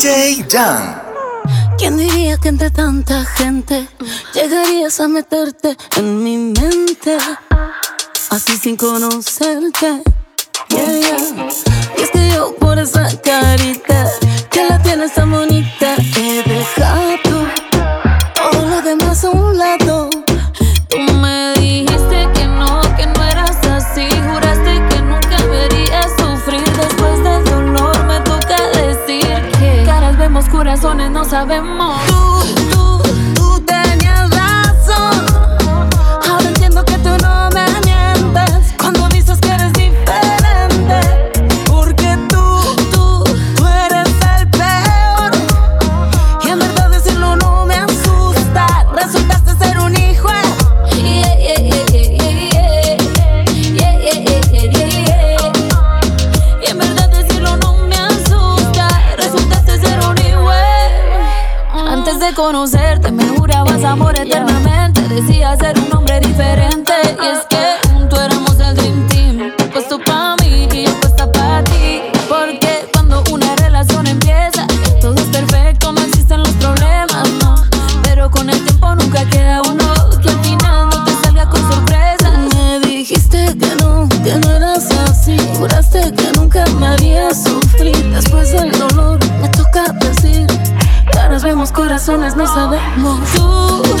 DJ Jan. ¿Quién diría que entre tanta gente llegarías a meterte en mi mente? Así sin conocerte. Y es que yo por esa carita que la tienes tan bonita he dejado. no sabemos. razones no sabemos. Tú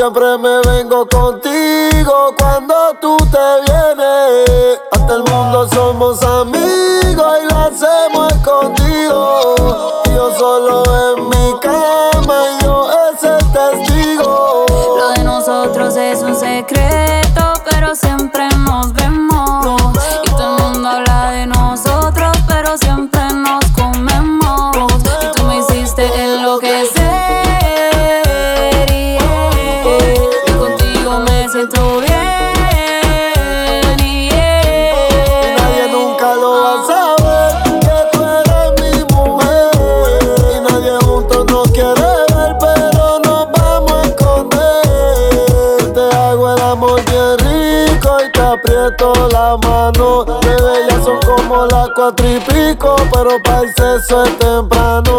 siempre me cuatro y pico, pero para el sexo es temprano.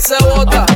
Se bota.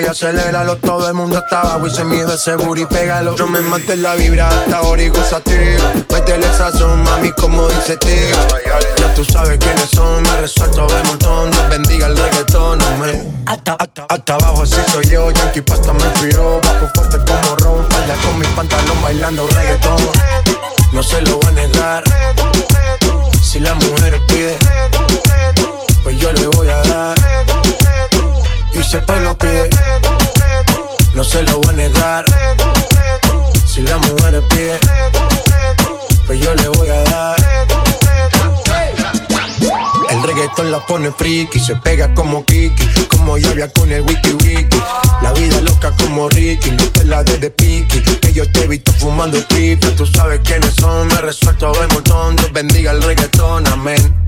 Y aceléralo. Todo el mundo está abajo y se mide ese booty, pégalo. Yo me maté la vibra hasta ahora y gozativa. Métele sazón, mami, como dice tío. Ya tú sabes quiénes son, me resuelto de montón. Dios bendiga el reggaetón, amén. Hasta, hasta, hasta abajo así soy yo, Yankee Pasta me inspiró. Bajo fuerte como ron, falda con mi pantalón bailando reggaetón. No se lo voy a negar. Si la mujer pide, pues yo le voy a dar. Y si el pueblo pide, no se lo voy a negar. Si la mujer pide, pues yo le voy a dar. El reggaetón la pone friki, se pega como Kiki, como lluvia con el wiki wiki. La vida loca como Ricky, no te la de de Piki, que yo te he visto fumando pipa. Tú sabes quiénes son, me resuelto de montón. Dios bendiga el reggaetón, amén.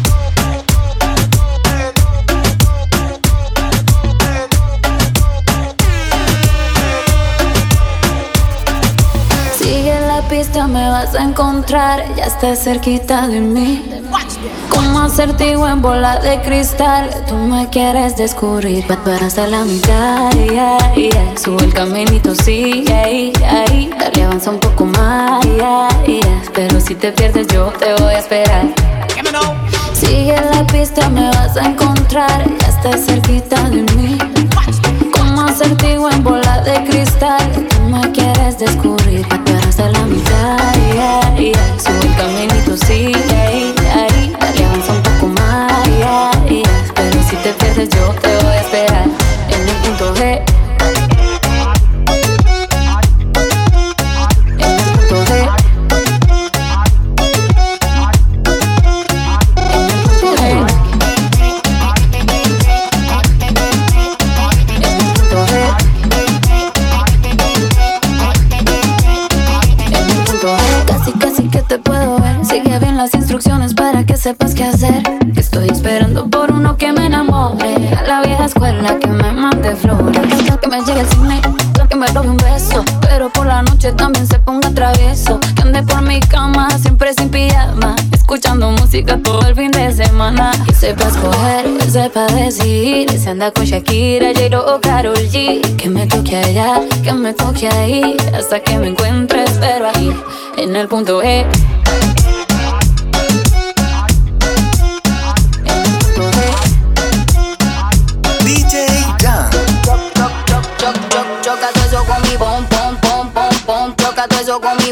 Pista, me vas a encontrar. Ya estás cerquita de mí. Como acertijo en bola de cristal. Tú me quieres descubrir. pa- Para hasta la mitad. yeah, yeah. Sube el caminito, sigue ahí, ahí. Dale, avanza un poco más. yeah, yeah. Pero si te pierdes, yo te voy a esperar. Sigue la pista, me vas a encontrar. Ya estás cerquita de mí. Como acertijo en bola de cristal. Tú me quieres descubrir. pa- Para hasta la mitad. Anda con Shakira, J-Lo o Karol G. Que me toque allá, que me toque ahí. Hasta que me encuentre, espero ahí. En el punto E. Dan. Choca todo eso con mi pom pom choca todo eso con mi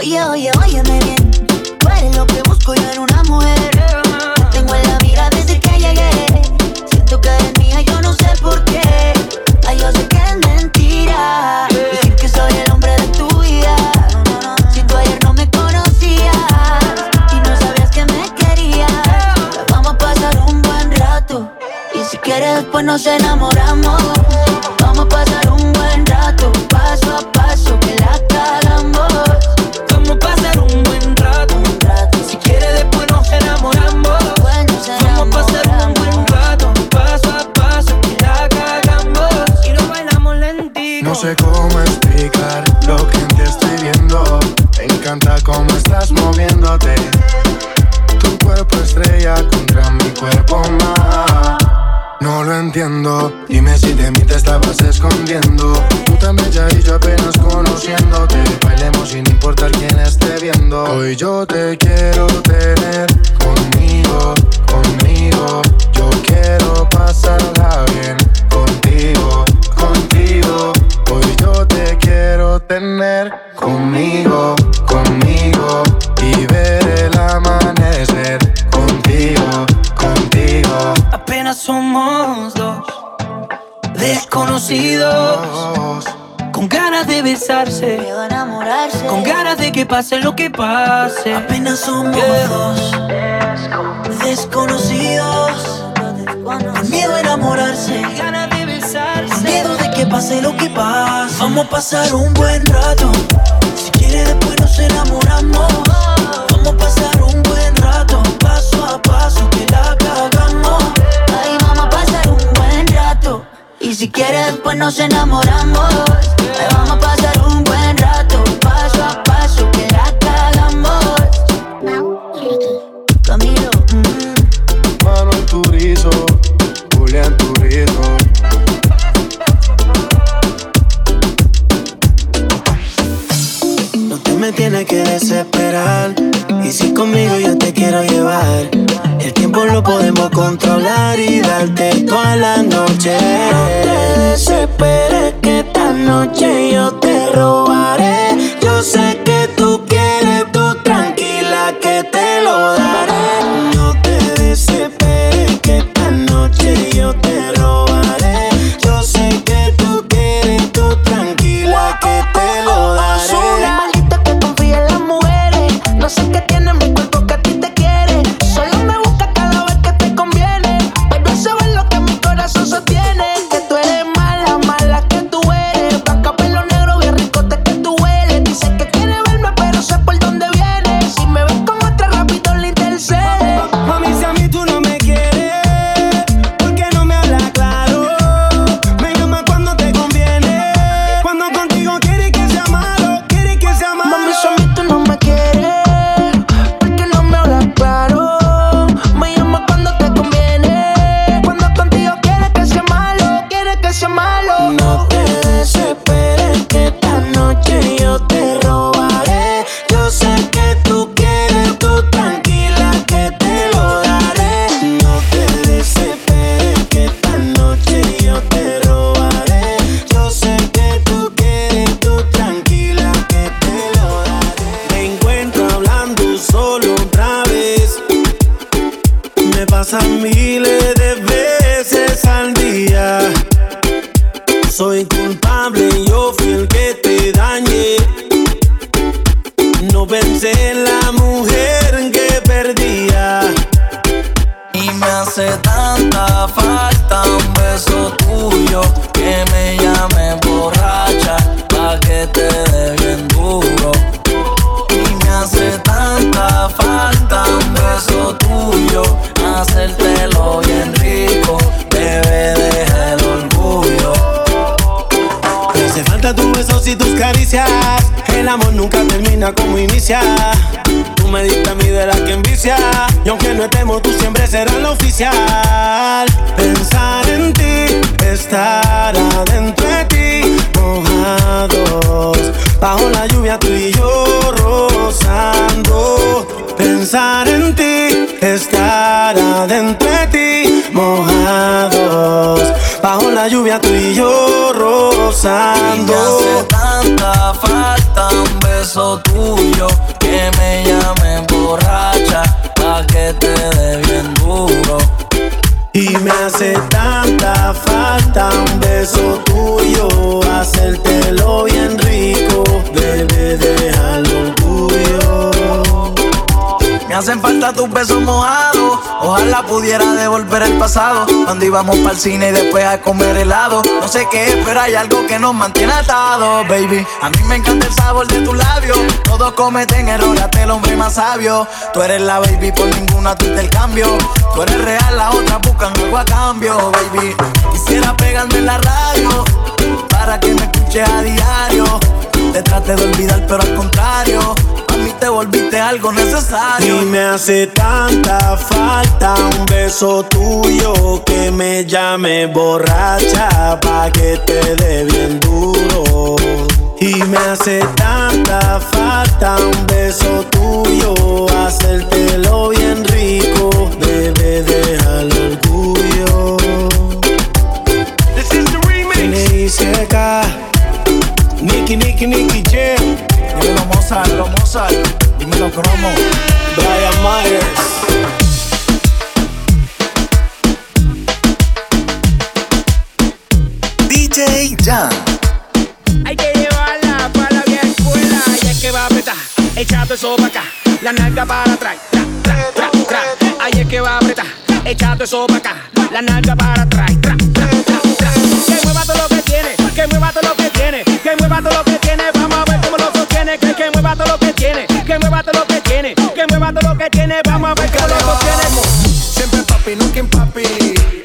Oye, oye, óyeme bien. Tú eres lo que busco yo en una mujer. tengo en la mira desde que llegué. Siento que eres mía, yo no sé por qué. Ay, yo sé que es mentira. Decir que soy el hombre de tu vida. Si tú ayer no me conocías y no sabías que me querías, vamos a pasar un buen rato. Y si quieres, después nos enamoramos. Pase lo que pase. Apenas somos dos desconocidos. Con miedo a enamorarse, ganas de besarse. Con miedo de que pase lo que pase. Vamos a pasar un buen rato. Si quiere después nos enamoramos. Vamos a pasar un buen rato, paso a paso que la cagamos. Ahí vamos a pasar un buen rato. Y si quieres después nos enamoramos. Ahí vamos a falta un beso hacen falta tus besos mojados. Ojalá pudiera devolver el pasado. Cuando íbamos para el cine y después a comer helado. No sé qué es, pero hay algo que nos mantiene atados, baby. A mí me encanta el sabor de tus labios. Todos cometen errores, hasta el hombre más sabio. Tú eres la baby, por ninguna tú el cambio. Tú eres real, la otra buscan algo a cambio, baby. Quisiera pegarme en la radio para que me escuches a diario. Te trate de olvidar, pero al contrario te volviste algo necesario. Y me hace tanta falta un beso tuyo que me llame borracha pa' que te dé bien duro. Y me hace tanta falta un beso tuyo, hacértelo bien rico, bebé, deja el orgullo. This is the remix. Nicky, Nicky, Nicky, Mozart, lo Mozart, dímelo Cromo. Brian Myers. DJ Jan. Hay que llevarla para la vieja escuela y es que va a apretar, echando eso para acá, la nalga para atrás, tra, tra, tra, tra. Ahí es que va a apretar, echando eso para acá, la nalga para atrás, tra, tra, tra, tra. Que mueva todo lo que tiene, que mueva todo lo que tiene, que mueva todo lo que tiene, vamos a ver sostiene, que, que mueva todo lo que tiene, que mueva todo lo que tiene, que mueva todo lo que tiene, vamos a ver cómo lo sostiene. Siempre papi, nunca en papi.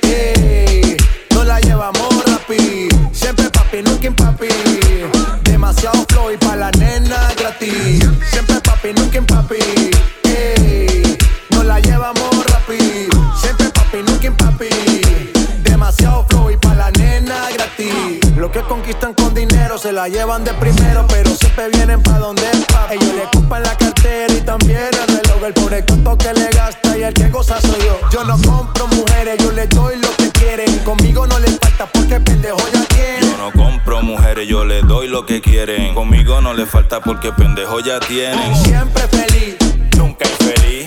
ey. no la llevamos rapi. Siempre papi, nunca en papi. Demasiado flow y pa' la nena gratis. Siempre papi, nunca en papi. ey. no la llevamos rapi. Siempre papi, nunca en papi. Demasiado flow y pa' la nena gratis. Lo que conquistan con se la llevan de primero, pero siempre vienen pa' donde es papi. Ellos le ocupan la cartera y también el reloj. El pobre tonto que le gasta y el que goza soy yo. Yo no compro mujeres, yo les doy lo que quieren. Conmigo no les falta porque pendejo ya tienen. Yo no compro mujeres, yo les doy lo que quieren. Conmigo no les falta porque pendejo ya tienen. Siempre feliz, Nunca infeliz,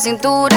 cintura.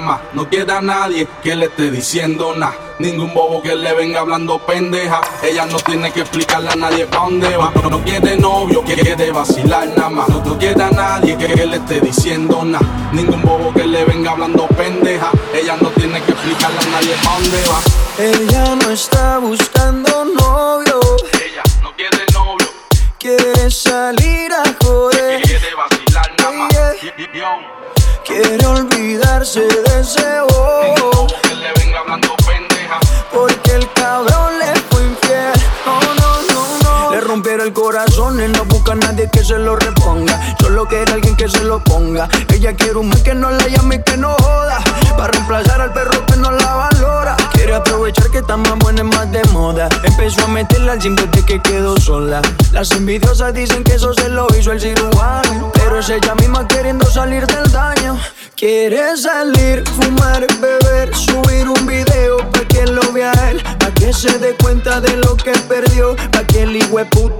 Más. No quiere a nadie que le esté diciendo nada. Ningún bobo que le venga hablando pendeja. Ella no tiene que explicarle a nadie pa' dónde va. No, quiere novio, que quiere vacilar nada más. No, no quiere a nadie que, que le esté diciendo nada. Ningún bobo que le venga hablando pendeja. Ella no tiene que explicarle a nadie pa' dónde va. Ella no está buscando novio, Ella no quiere novio, quiere salir a joder. quiere vacilar nada más. Yeah. Quiere olvidarse de ese bobo, que le venga hablando pendeja. porque el cabrón rompieron el corazón y no busca a nadie que se lo reponga. Solo quiere alguien que se lo ponga. Ella quiere un man que no la llame y que no joda. Para reemplazar al perro que no la valora. Quiere aprovechar que está más buena y más de moda. Empezó a meterla al gym desde que quedó sola. Las envidiosas dicen que eso se lo hizo el cirujano. Pero es ella misma queriendo salir del daño. Quiere salir, fumar, beber, subir un video pa' que lo vea él. Pa' que se dé cuenta de lo que perdió. Pa' que el hijueput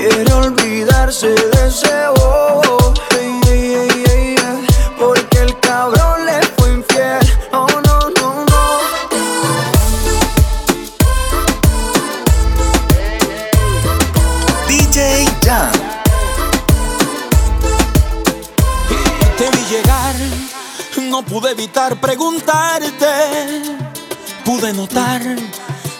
Quiere olvidarse de ese bobo. porque el cabrón le fue infiel. Oh no, no, no. DJ Jam. Te vi llegar, no pude evitar preguntarte. Pude notar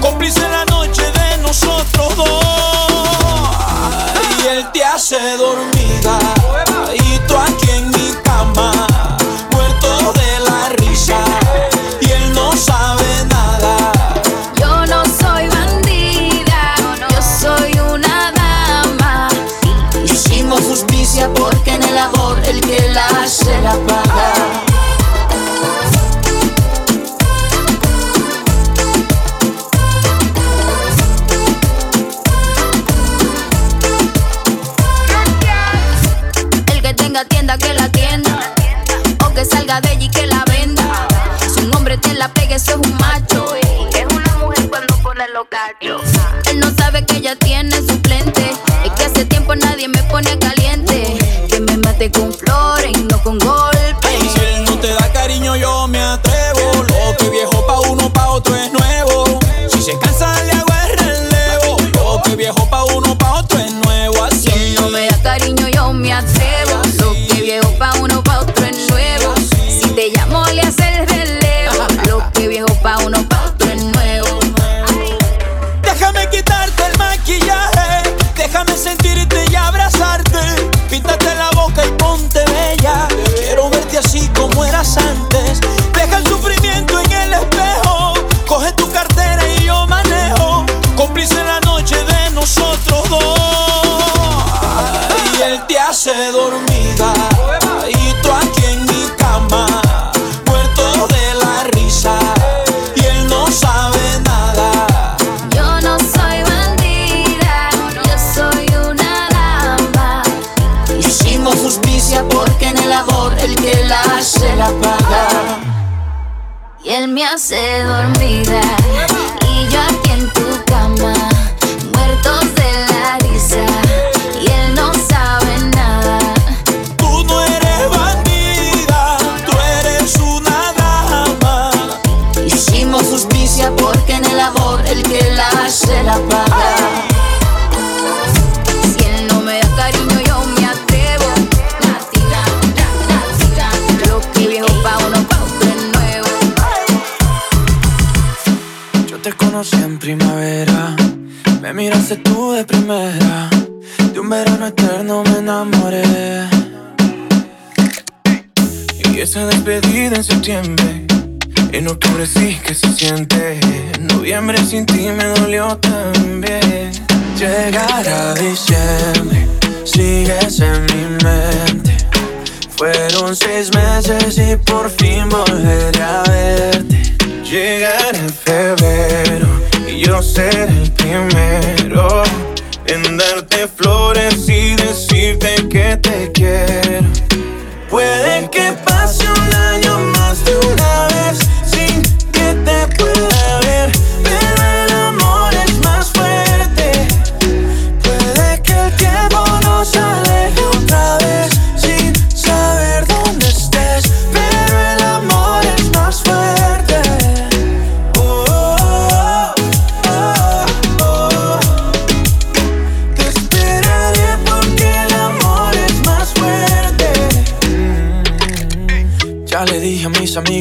cómplice la noche de nosotros dos. Y él te hace dormida en primavera, me miraste tú de primera. De un verano eterno me enamoré. Y esa despedida en septiembre, en octubre sí que se siente. En noviembre sin ti me dolió también. Llegará diciembre, sigues en mi mente. Fueron seis meses y por fin volveré a verte. Llegará febrero y yo seré el primero en darte flores y decirte que te quiero. Puede que pase un año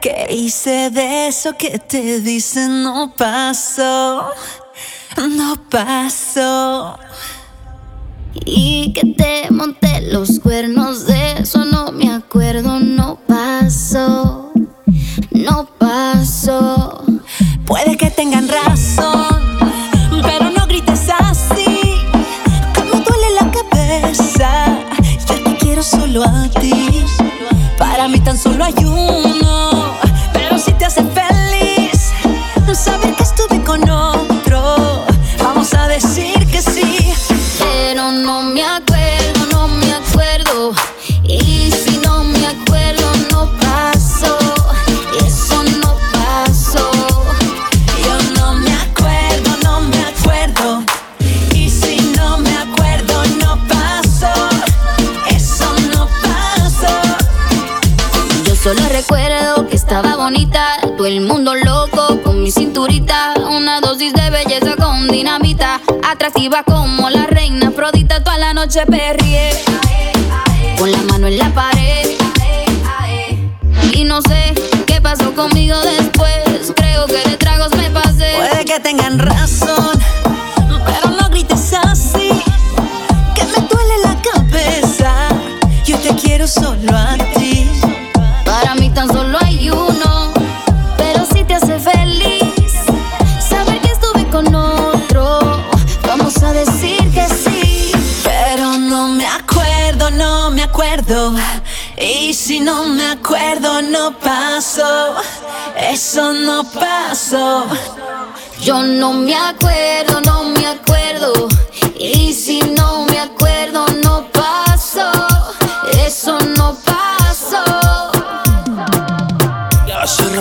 Que hice de eso que te dicen no pasó, no pasó. Y que te monté los cuernos de eso no me acuerdo, no pasó, no pasó. Puede que tengan razón, con la mano en la pared, y no sé qué pasó conmigo después, creo que de tragos me pasé. Puede que tengan razón,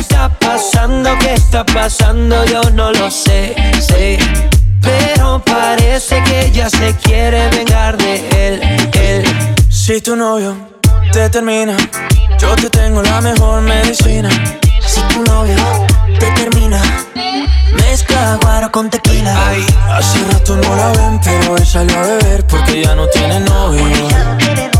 ¿Qué está pasando? ¿Qué está pasando? Yo no lo sé, sé. Pero parece que ella se quiere vengar de él, él. Si tu novio te termina, yo te tengo la mejor medicina. Si tu novio te termina, mezcla guaro con tequila. Ay, hace rato no la ven, pero hoy salió a beber porque ya no tiene novio.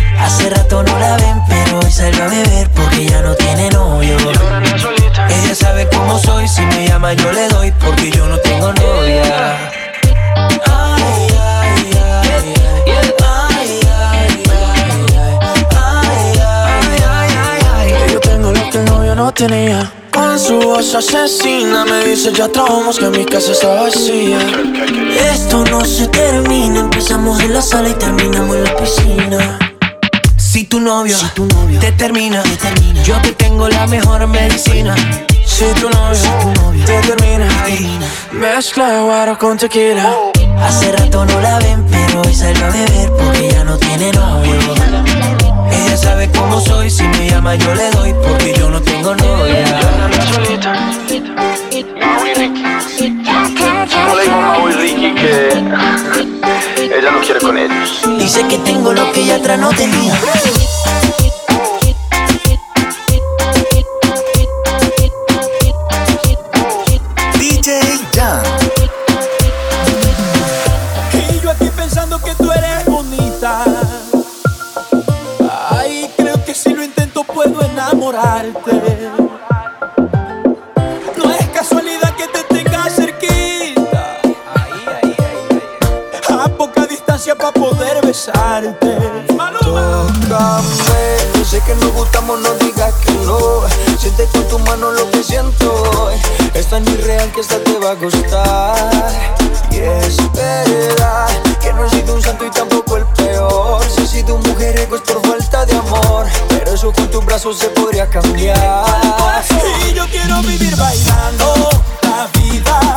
Hace rato no la ven, pero hoy salió a beber porque ya no tiene novio. Ella sabe cómo soy, si me llama yo le doy porque yo no tengo novia. Ay, ay, ay, novio no tenía. Con su voz asesina me dice ya traumas que mi casa está vacía. Esto no se termina, empezamos en la sala y terminamos en la piscina. Si tu novio, si tu novio te, termina, te termina, yo te tengo la mejor medicina. Si tu novio, si tu novio te termina, mezcla guaro con tequila. Hace rato no la ven, pero hoy salió a beber porque ya no tiene novio. Ella sabe cómo soy, si me llama yo le doy porque yo no tengo novia. ¿Cómo le digo a Ricky que ella no quiere con ellos? Dice que tengo lo que ella atrás no tenía. DJ Jan. Y yo aquí pensando que tú eres bonita. Ay, creo que si lo intento puedo enamorarte. Besarte. Tócame, yo sé que nos gustamos, no digas que no. Siente con tu mano lo que siento. Es tan irreal que esta te va a gustar. Y es verdad que no he sido un santo y tampoco el peor. Si he sido un mujeriego es por falta de amor. Pero eso con tus brazos se podría cambiar. Y yo quiero vivir bailando la vida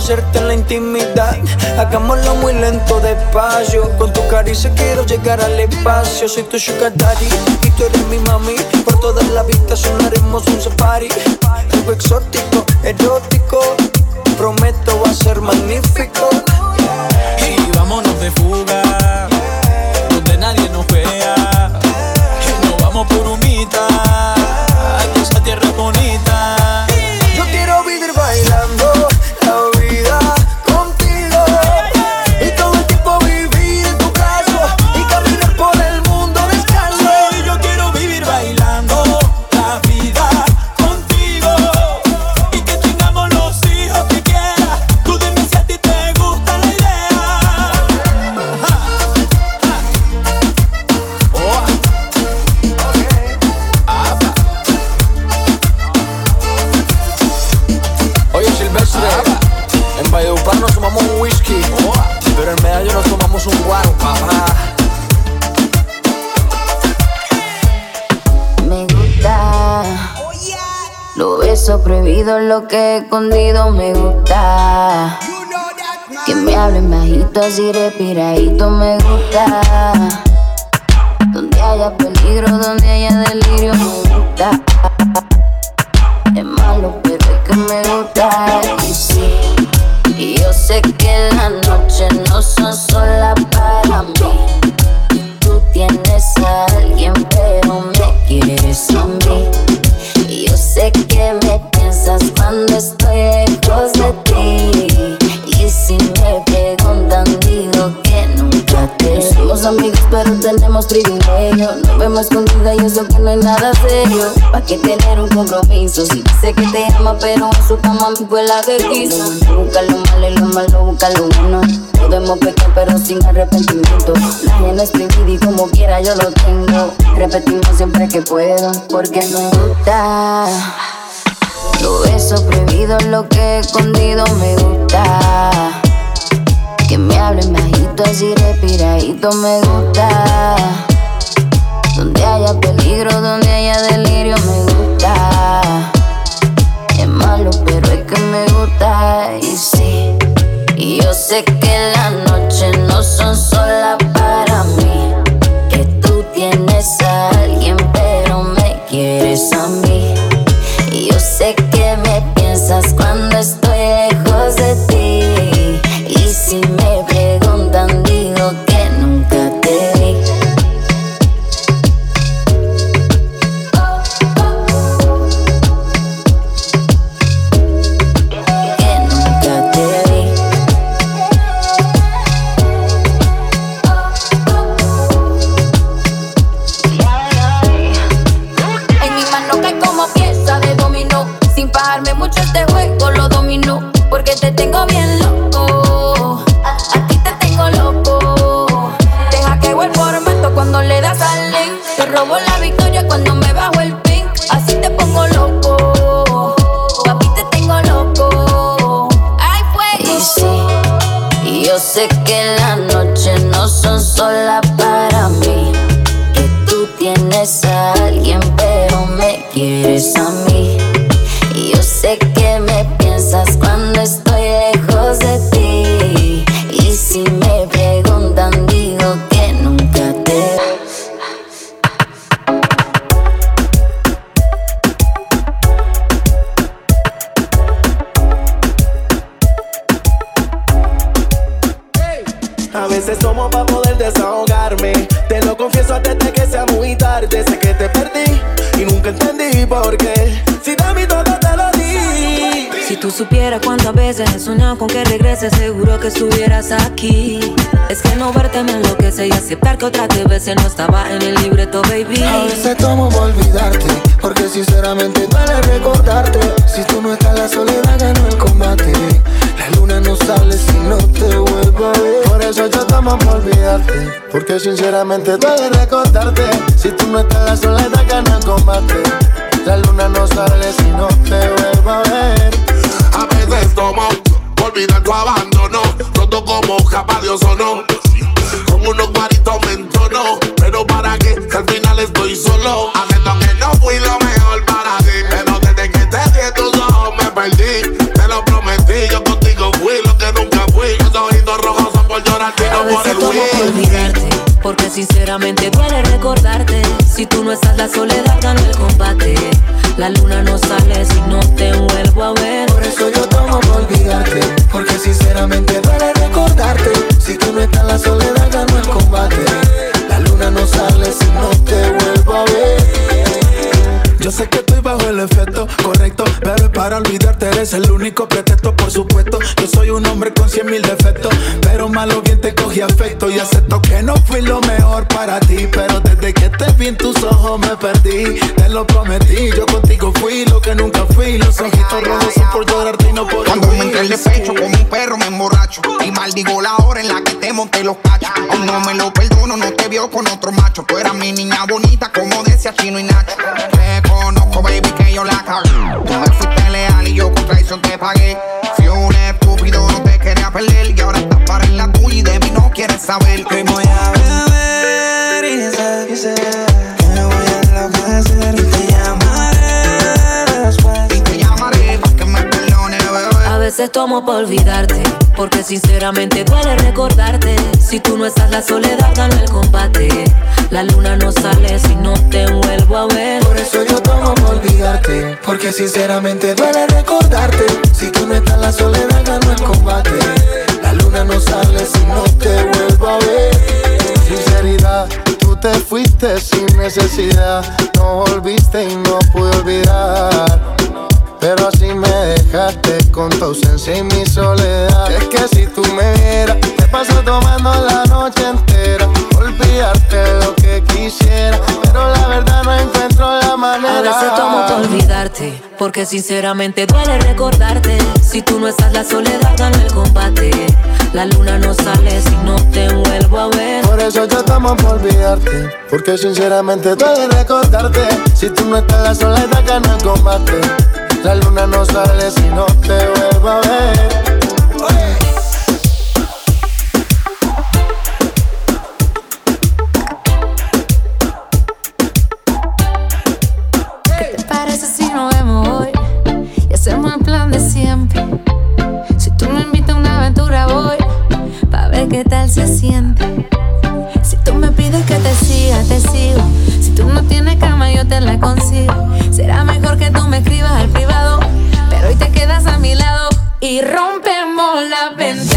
conocerte en la intimidad. Hagámoslo muy lento, despacio. Con tu caricia quiero llegar al espacio. Soy tu sugar daddy y tú eres mi mami. Por toda la habitación haremos un safari. Algo exótico, erótico. Prometo va a ser magnífico. Lo que he escondido me gusta. Que me hablen bajito, así respiradito me gusta. Donde haya peligro, donde haya delirio me gusta. Que te ama, pero en su cama fue la que quiso. Busca lo malo y lo malo, busca lo bueno. Podemos pecar, pero sin arrepentimiento. La gente es y como quiera yo lo tengo. Repetimos siempre que puedo, porque me gusta. Lo beso prohibido, lo que he escondido me gusta. Que me hablen bajito, así respiradito me gusta. Donde haya peligro, donde haya delirio sé que las sinceramente duele recordarte. Si tú no estás, la soledad ganó el combate. La luna no sale si no te vuelvo a ver. Yo sé que estoy bajo el efecto correcto, es para olvidarte, eres el único pretexto, por supuesto. Yo soy un hombre con cien mil defectos, pero malo bien te cogí afecto y acepto que no fui lo mejor para ti. Pero desde que te vi en tus ojos me perdí, te lo prometí. Yo contigo fui lo que nunca fui. Los ojitos rojos son por llorarte y no por Cuando me entré el despecho como un perro me emborracho Y maldigo la hora en la que te monté los cachos Aún no me lo perdono, no te vio con otro macho Tú eras mi niña bonita como decía Chino y Nacho yo la cagué Tú me fuiste leal y yo con traición te pagué. Fui un estúpido, no te quería perder Y ahora estás para en la tuya y de mí no quieres saber. Hoy voy a beber veces tomo por olvidarte, porque sinceramente duele recordarte. Si tú no estás, la soledad ganó el combate. La luna no sale si no te vuelvo a ver. Por eso yo tomo por olvidarte, porque sinceramente duele recordarte. Si tú no estás, la soledad ganó el combate. La luna no sale si no te vuelvo a ver. Sinceridad, tú te fuiste sin necesidad. No volviste y no pude olvidar. Pero así me dejaste con tu ausencia y mi soledad. Es que si tú me vieras, te paso tomando la noche entera. Olvidarte lo que quisiera, pero la verdad no encuentro la manera. A veces tomo por olvidarte, porque sinceramente duele recordarte. Si tú no estás, la soledad gana el combate. La luna no sale si no te vuelvo a ver. Por eso yo tomo por olvidarte, porque sinceramente duele recordarte. Si tú no estás, la soledad gana el combate. La luna no sale si no te vuelvo a ver. hacemos el plan de siempre. Si tú me invitas a una aventura, voy pa' ver qué tal se siente. Si tú me pides que te siga, te sigo. Si tú no tienes cama, yo te la consigo. Será mejor que tú me escribas al y rompemos la ventana.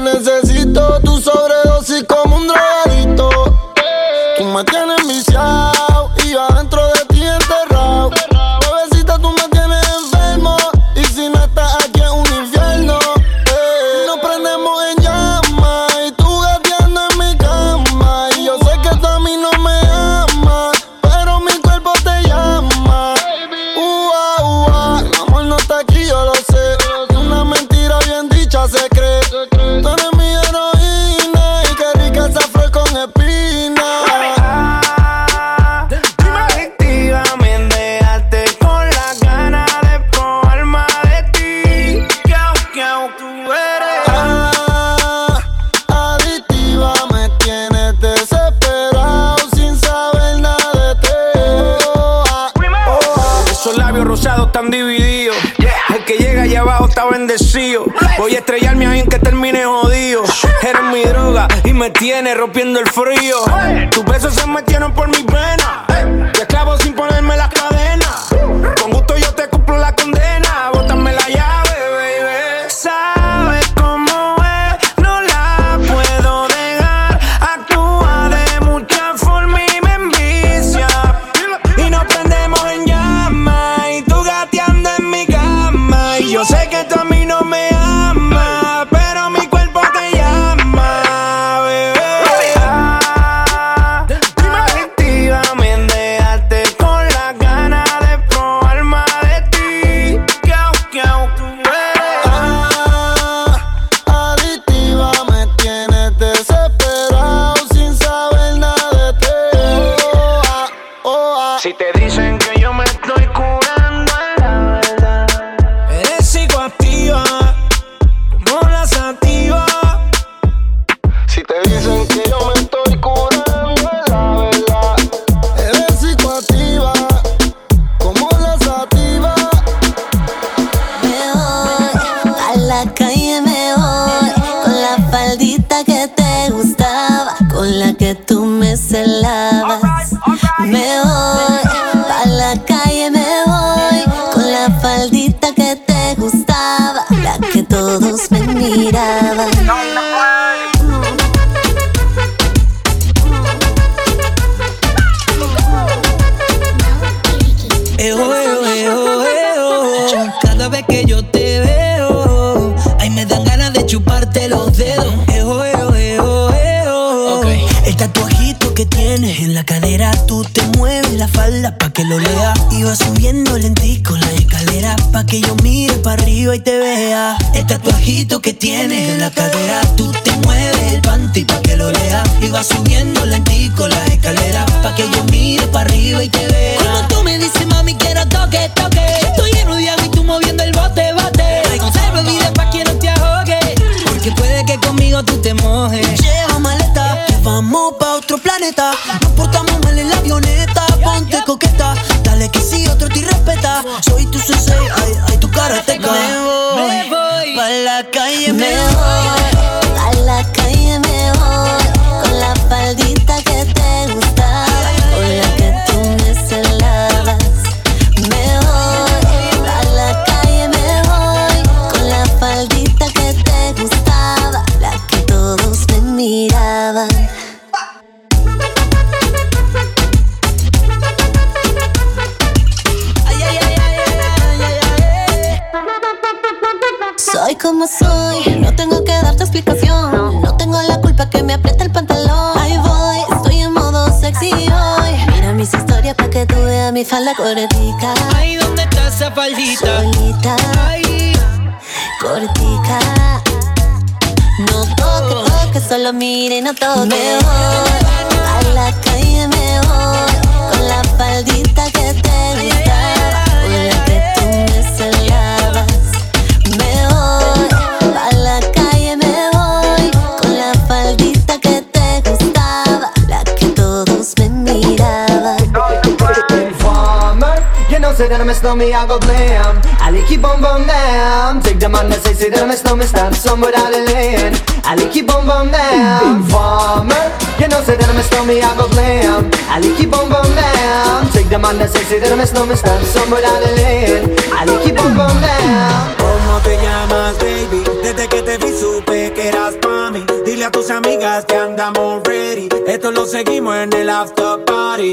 necesito tu sobredosis como un drogadito. Tú me tienes tiene rompiendo el frío. Que lo lea. Vas subiendo lentico la escalera pa' que yo mire para arriba y te vea. El tatuajito que tienes en la cadera, tú te mueves el panty pa' que lo lea. Vas subiendo lentico la escalera pa' que yo mire para arriba y te vea. Como tú me dices, mami, quiero toque, toque. Estoy lleno de agua y tú moviendo el bote, bote. Conserva vida pa' que no te ahogue. Porque puede que conmigo tú te mojes. Lleva maleta, que vamos pa' otro planeta. Nos portamos dale que sí, otro te respeta. Soy tu sensei, ay, ay, tu karateca. Me voy, me voy. Pa' la calle Me voy, como soy, no tengo que darte explicación. No tengo la culpa que me aprieta el pantalón. Ahí voy, estoy en modo sexy hoy. Mira mis historias para que tú veas mi falda cortica. Ay, ¿dónde está esa faldita? Solita, cortica. No toque, toque, solo mire y no toque. Me voy, a la say that I miss know me, I go blam. I like keep on bum down. Take the man that say say that I miss know me, stand somewhere out of lane. I like keep on bum down. Informer, you know say that I miss know me, I go blam. I like keep on bum down. Take the man that say say that I miss know me, stand somewhere out of lane. I like keep on bum down. ¿Cómo te llamas, baby? Desde que te vi supe que eras pa'. Dile a tus amigas que andamos ready. Esto lo seguimos en el after party.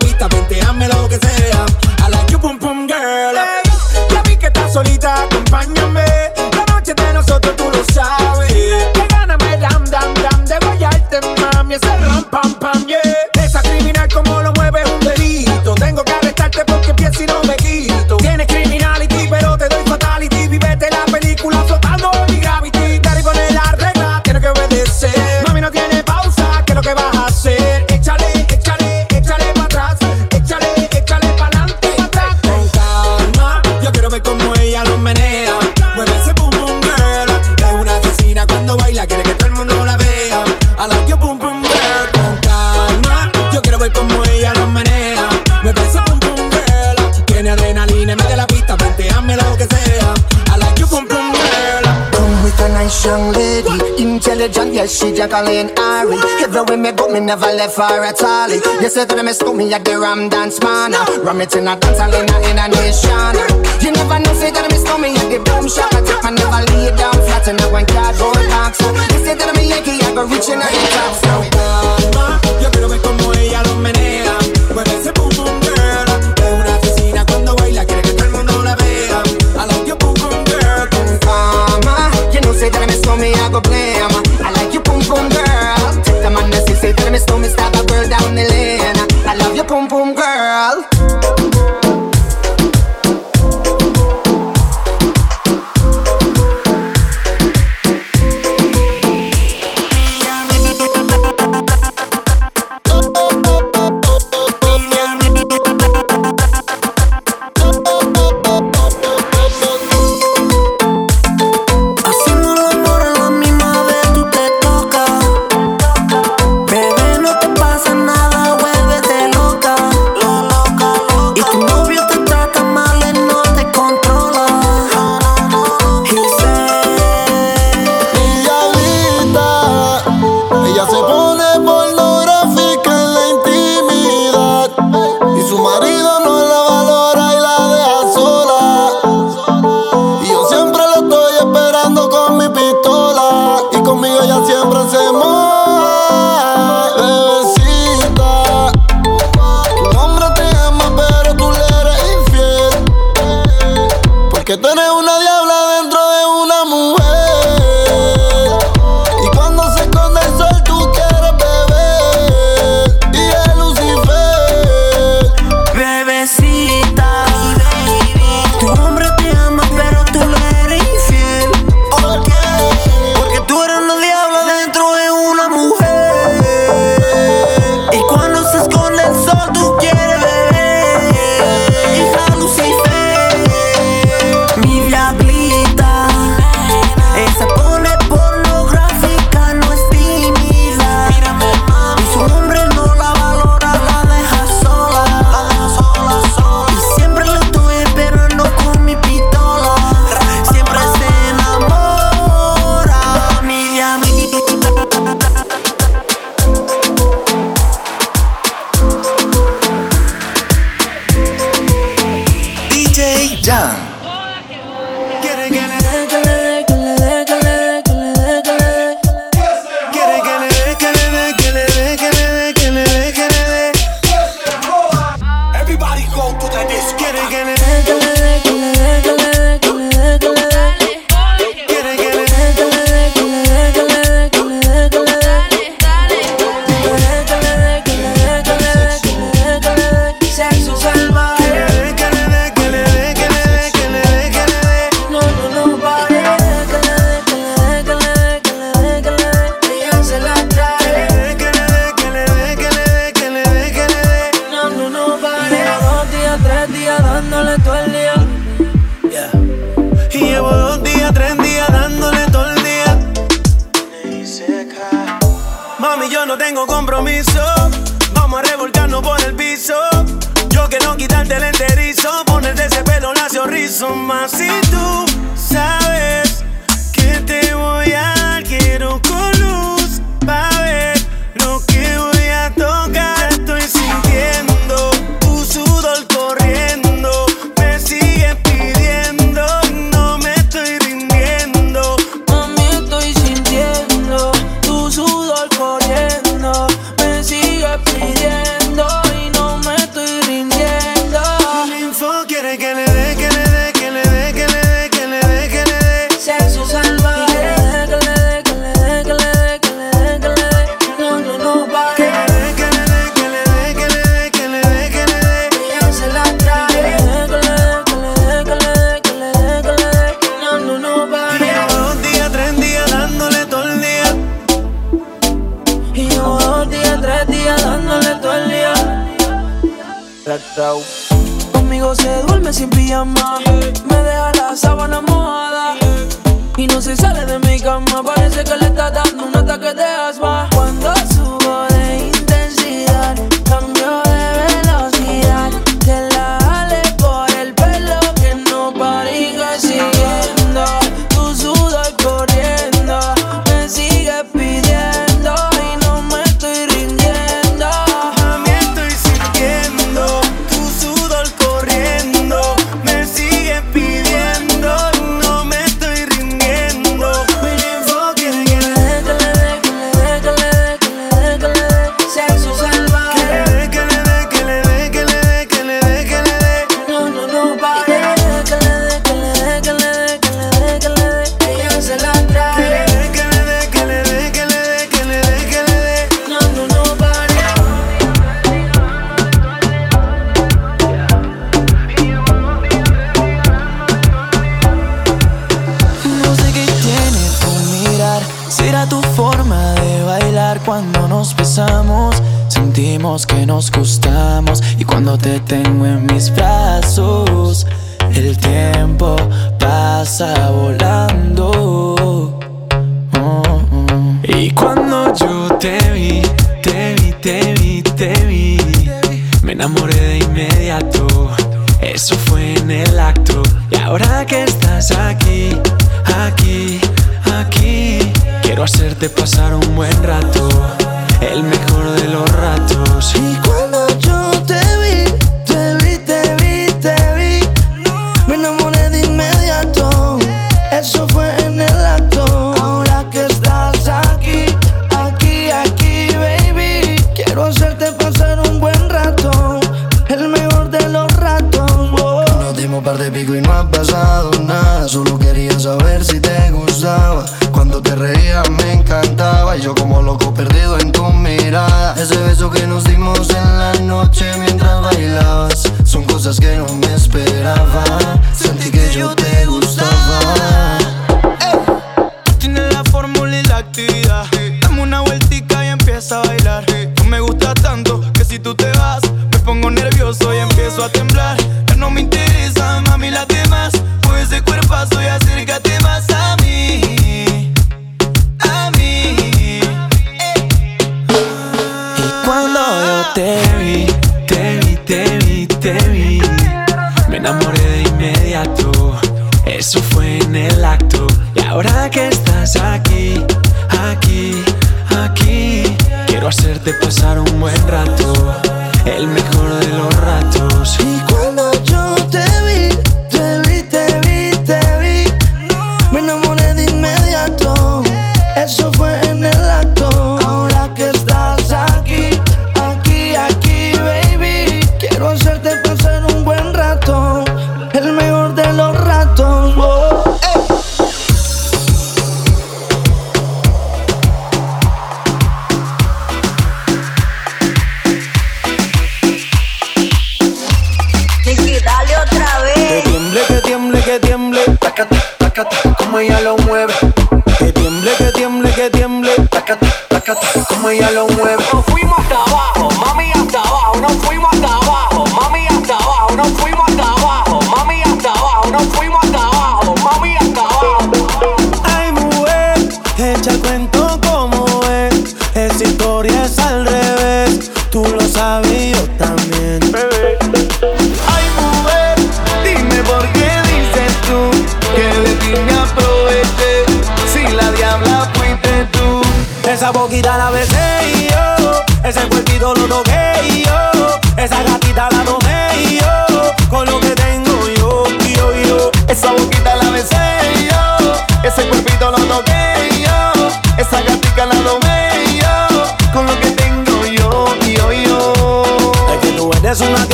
Yes, she Jacqueline Ari. Everywhere me go, me never left her at all. You said that me scoop me at the Ram Dance Man. Ram it in a dance hall in a in a nation. You never know, say that me scoop me at the boom shop. I take my never lay down flat in a one cardboard box. You said that me Yankee, I go reaching a hip hop. Calma, yo quiero ver como ella lo menea. pum pum.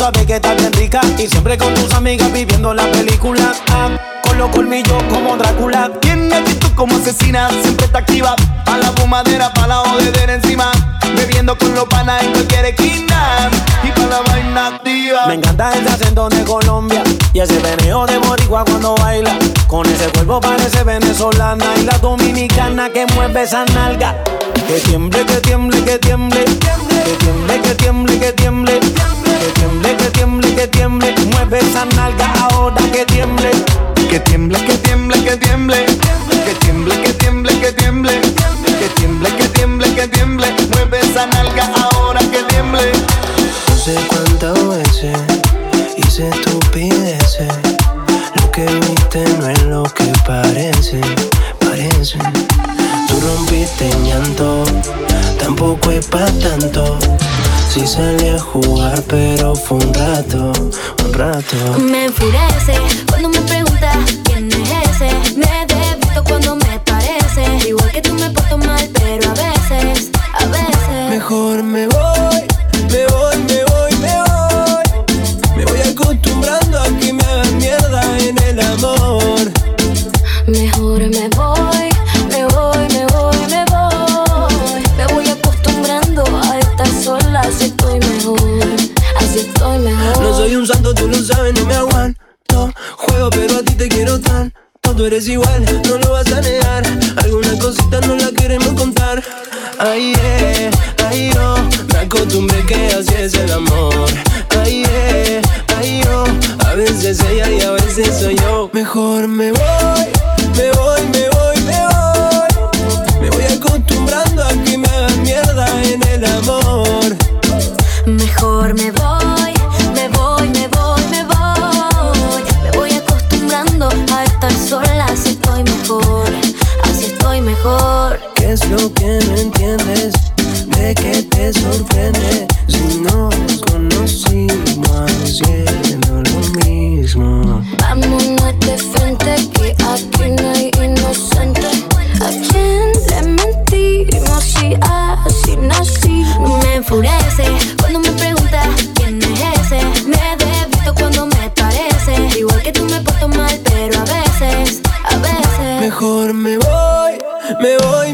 sabes que estás bien rica y siempre con tus amigas viviendo las películas. Ah, con los colmillos como Drácula. Tiene actitud como asesina, siempre está activa. Pa' la fumadera, pa' la jodedera encima. Bebiendo con los panas en cualquier esquina y pa' la vaina activa. Me encanta el acento de Colombia y ese veneo de Boricua cuando baila. Con ese cuerpo parece venezolana y la dominicana que mueve esa nalga que tiemble, que tiemble, que tiemble. Que tiemble, que tiemble, que tiemble. Que tiemble, que tiemble, que tiemble. Mueve esa nalga ahora que tiemble. Que tiemble, que tiemble, que tiemble. Que tiemble, que tiemble, que tiemble. Que tiemble, que tiemble, que tiemble. Mueve esa nalga ahora que tiemble. No sé cuántas veces hice estupideces. Lo que viste no es lo que parece, parece. Tú rompiste en llanto, tampoco es pa' tanto. Si sí salí a jugar, pero fue un rato, un rato. Me enfurece cuando me preguntas quién es ese. Me debisto cuando me parece. Igual que tú me porto mal, pero a veces, a veces. Mejor me voy. Soy un santo, tú lo sabes, no me aguanto. Juego, pero a ti te quiero tan. Tú eres igual, no lo vas a negar. algunas cositas no la queremos contar. Ay, eh, ay, yo. Oh. Me acostumbré que así es el amor. Ay, eh, ay. Oh. A veces ella y a veces soy yo. Mejor me voy, me voy, me voy, me voy. Me voy acostumbrando a que me hagan mierda en el amor. Mejor me voy. así estoy mejor. ¿Qué es lo que no entiendes? ¿De qué te sorprende? Si nos conocimos haciendo lo mismo. Vamos Me voy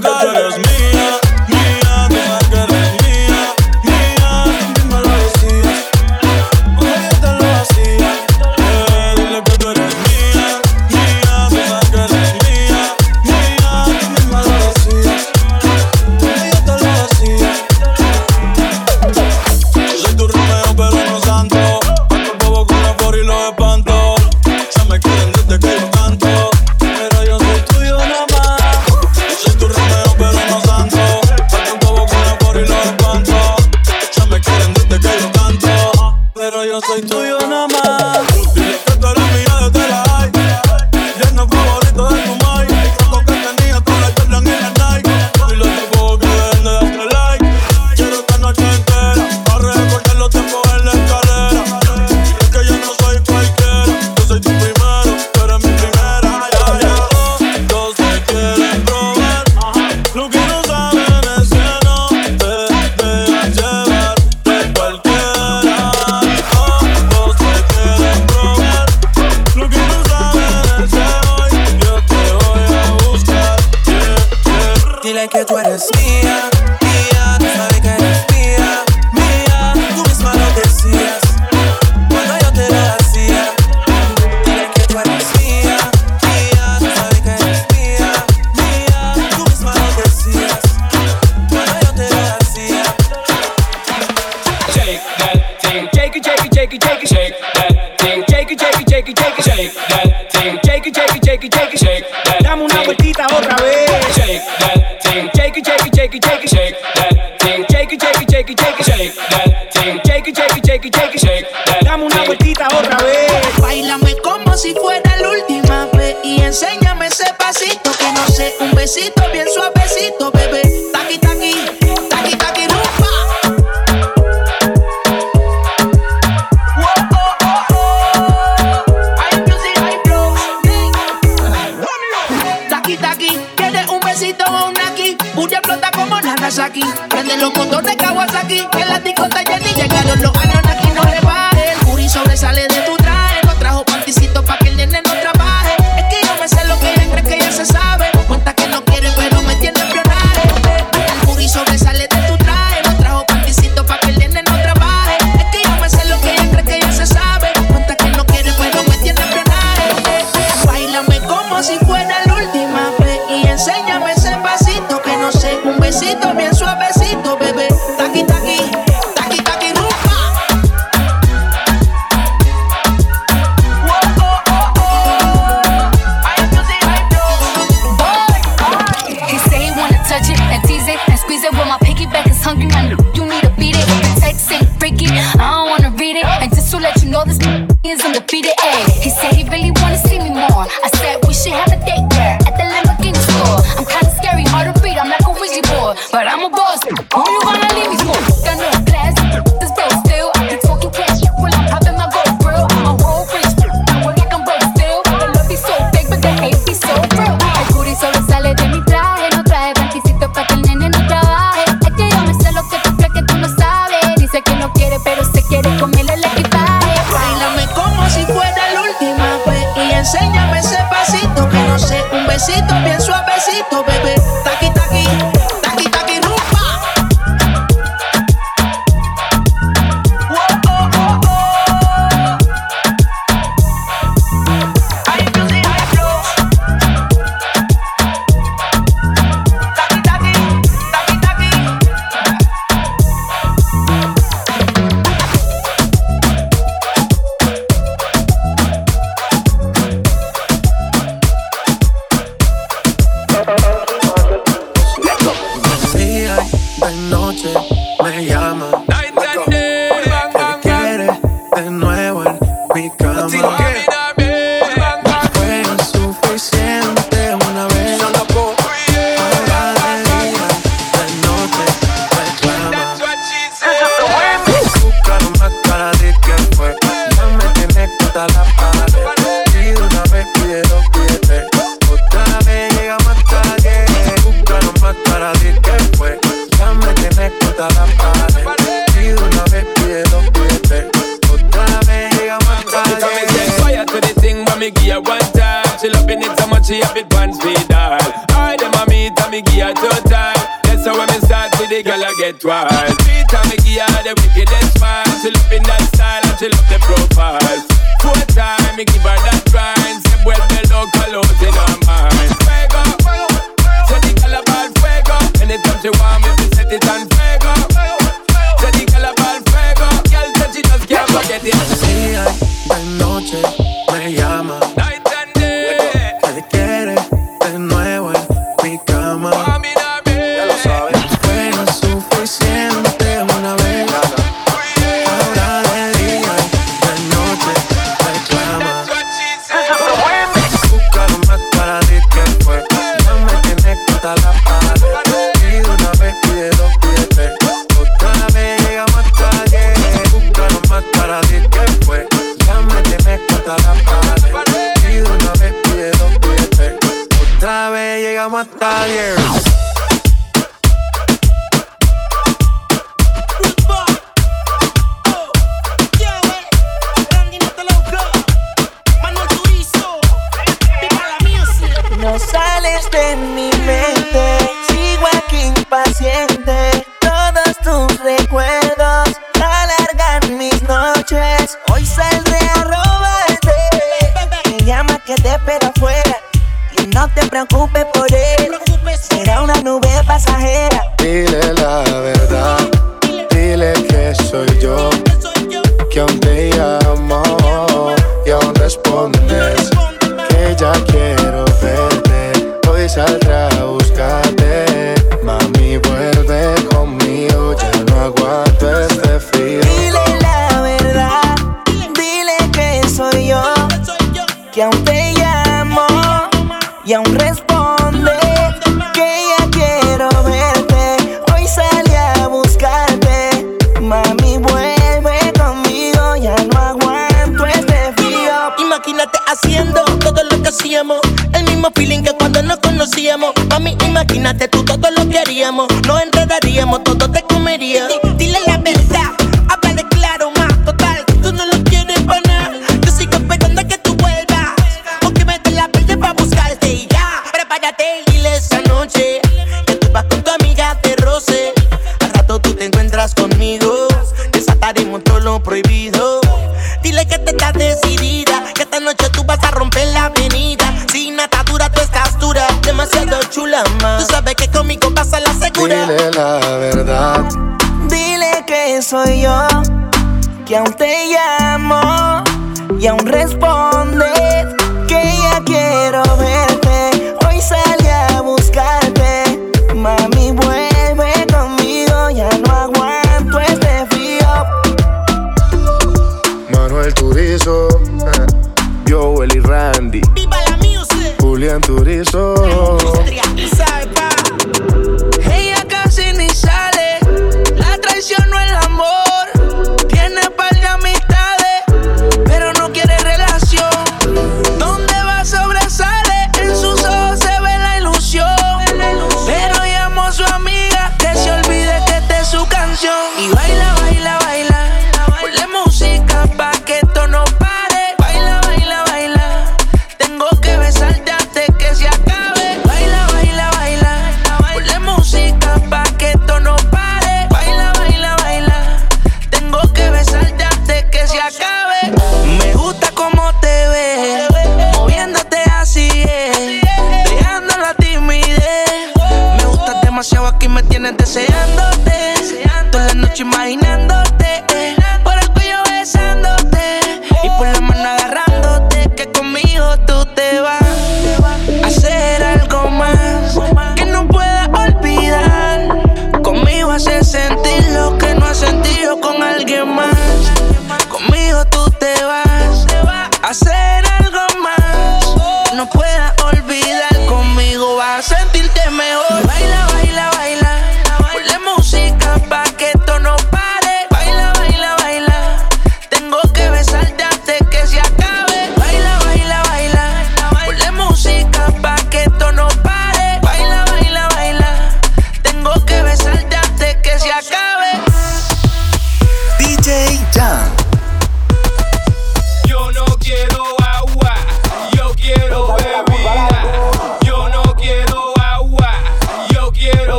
que tú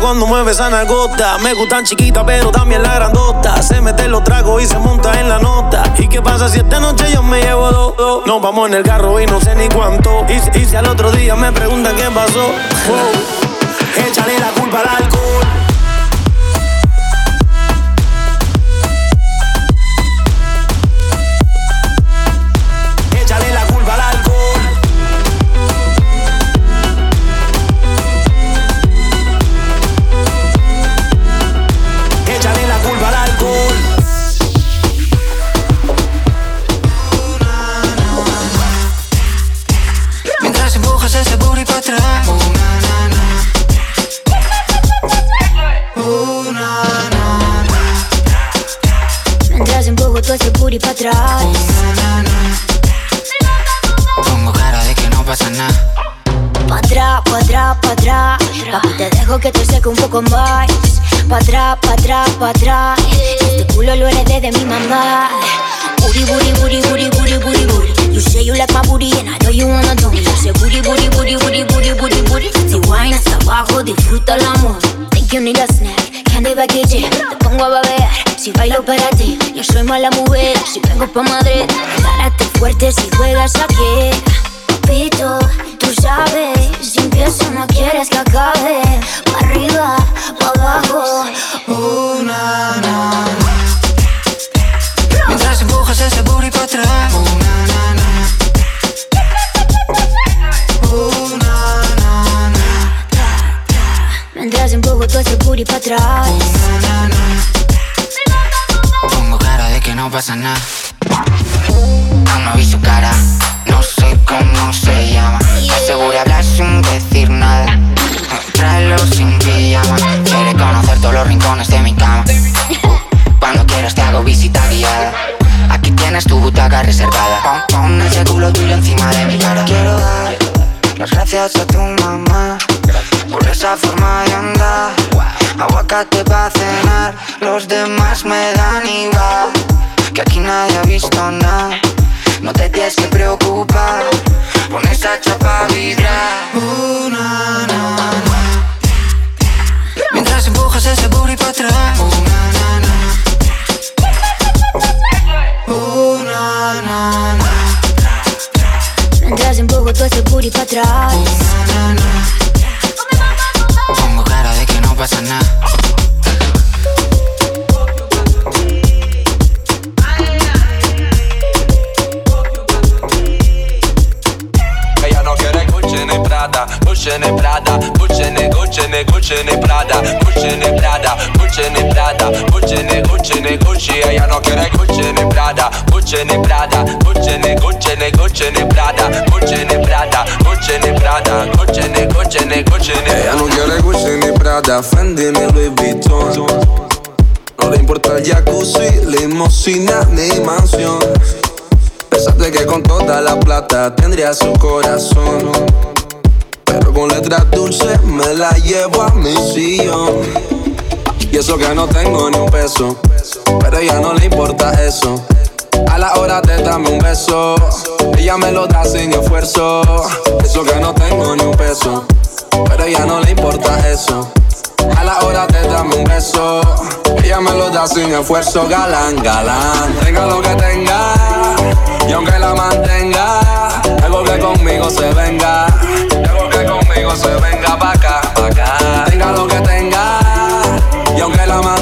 cuando mueves a. Me gustan chiquitas, pero también la grandota. Se mete los tragos y se monta en la nota. ¿Y qué pasa si esta noche yo me llevo dos? Do? Nos vamos en el carro y no sé ni cuánto. Y, si al otro día me preguntan qué pasó, wow. Ni Gucci ni Prada, ni Prada, ni Prada, ni Gucci ni. Ella no quiere ni Prada, Fendi ni Louis Vuitton. No le importa el jacuzzi, limosina ni mansión. Pensaste que con toda la plata tendría su corazón. Pero con letras dulces me la llevo a mi sillón. Y eso que no tengo ni un peso. Pero a ella no le importa eso. A la hora de darme un beso, ella me lo da sin esfuerzo. Eso que no tengo ni un peso. Pero ella no le importa eso. A la hora de darme un beso, ella me lo da sin esfuerzo, galán, galán. Tenga lo que tenga, y aunque la mantenga, algo que conmigo se venga, algo que conmigo se venga pa' acá, pa' acá. Tenga lo que tenga, y aunque la mantenga,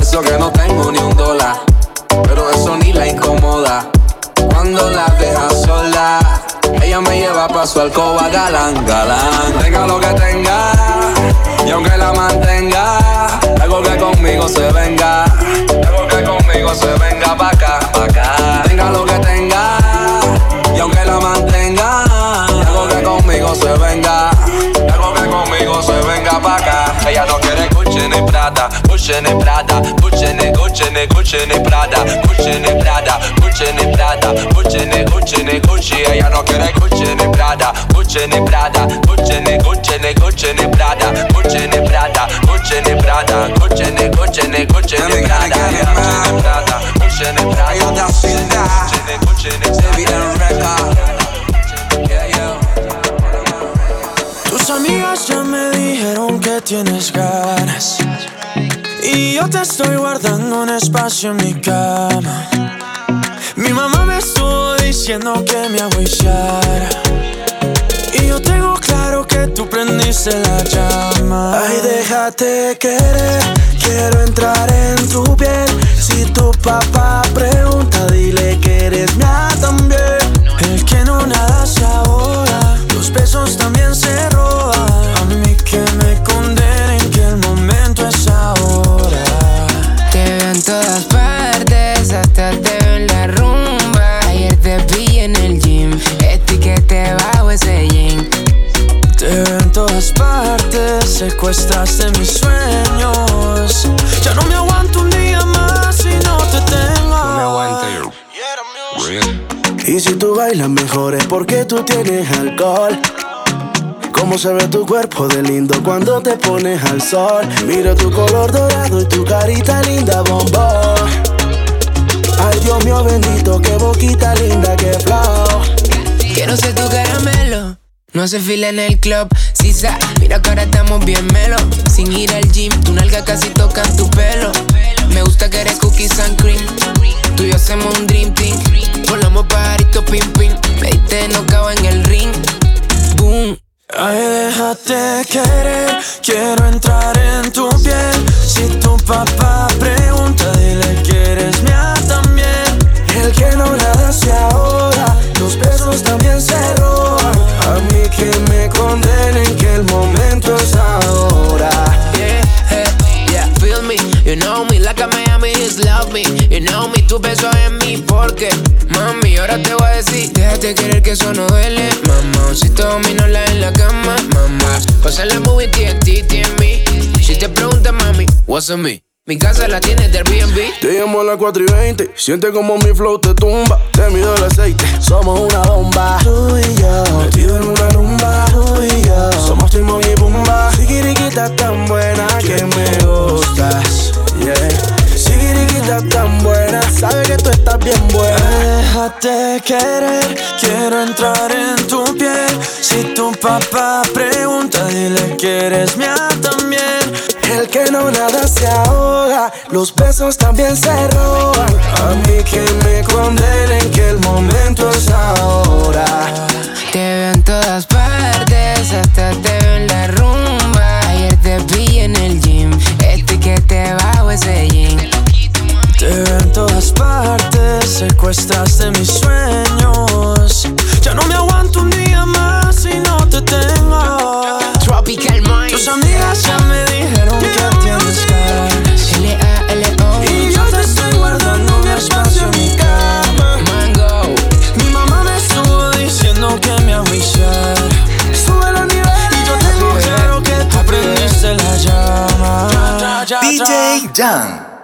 Eso que no tengo ni un dólar, pero eso ni la incomoda. Cuando la deja sola, ella me lleva pa' su alcoba, galán, galán. Tenga lo que tenga, y aunque la mantenga, algo que conmigo se venga, algo que conmigo se venga pa' acá, pa' acá. Tenga lo que tenga, y aunque la mantenga, algo que conmigo se venga, algo que conmigo se venga pa' acá. Gucci ni Prada, Gucci ni Prada, Gucci ni Gucci ni Gucci ni Prada, Gucci ni Prada, Gucci ni Prada, Gucci ni Gucci ni Gucci. Ella no quiere Gucci ni Prada, Gucci ni Prada, Gucci ni Gucci ni Gucci ni Prada, Gucci ni Prada, Gucci ni Prada, Gucci ni Gucci ni Gucci ni Prada, Gucci ni Prada, Gucci ni Prada, Gucci ni Gucci ni Gucci ni Tus amigas ya me dijeron que tienes ganas. Y yo te estoy guardando un espacio en mi cama. Mi mamá me estuvo diciendo que me agüillara. Y yo tengo claro que tú prendiste la llama. Ay, déjate querer, quiero entrar en tu piel. Si tu papá pregunta, dile que eres mía también. El que no nada se ahoga, los besos también se tú tienes alcohol. Cómo se ve tu cuerpo de lindo cuando te pones al sol. Mira tu color dorado y tu carita linda, bombón. Ay, Dios mío bendito, qué boquita linda, qué flow. Quiero ser tu caramelo. No hace fila en el club, sisa. Mira que ahora estamos bien melo. Sin ir al gym, tu nalga casi toca tu pelo. Me gusta que eres cookies and cream. Tú y yo hacemos un dream team. Volamos pajarito pim pim. Me diste cago en el ring. Boom. Ay, déjate querer, quiero entrar en tu piel. Si tu papá pregunta, dile que eres mía también. El que no nada se ahoga, los besos también se roban. A mí que me condenen que el momento es ahora. Love me. You know me, tu beso en mí, porque mami, ahora te voy a decir, déjate querer que eso no duele, mamá. Si todo la en la cama, mamá. Pasa la movie, TNT, en mí. Si te preguntas, mami, what's on me? Mi casa la tiene del Airbnb. Te llamo a las 4 y 20. Siente como mi flow te tumba. Te mido el aceite. Somos una bomba. Tú y yo. Metido en una rumba. Tú y yo. Somos Timon y Pumba. Sigiriquita tan buena que me gustas. Yeah. Tan buena. Sabe que tú estás bien buena. Déjate querer. Quiero entrar en tu piel. Si tu papá pregunta, dile que eres mía también. El que no nada se ahoga, los besos también se roban. A mí que me condenen que el momento es ahora. Te veo en todas partes, hasta te veo en la rumba. Ayer te vi en el gym, este que te bajo ese jean. Te veo en todas partes, secuestraste mis sueños. Ya no me aguanto un día más si no te tengo. Tropical Mind. Tus amigas ya me dijeron que tienes ganas. L-A-L-O. Y yo te estoy guardando mi espacio en mi cama. Mango. Mi mamá me estuvo diciendo que me avisar. Sube el nivel. Y yo tengo claro que tú prendiste la llama. DJ Jan.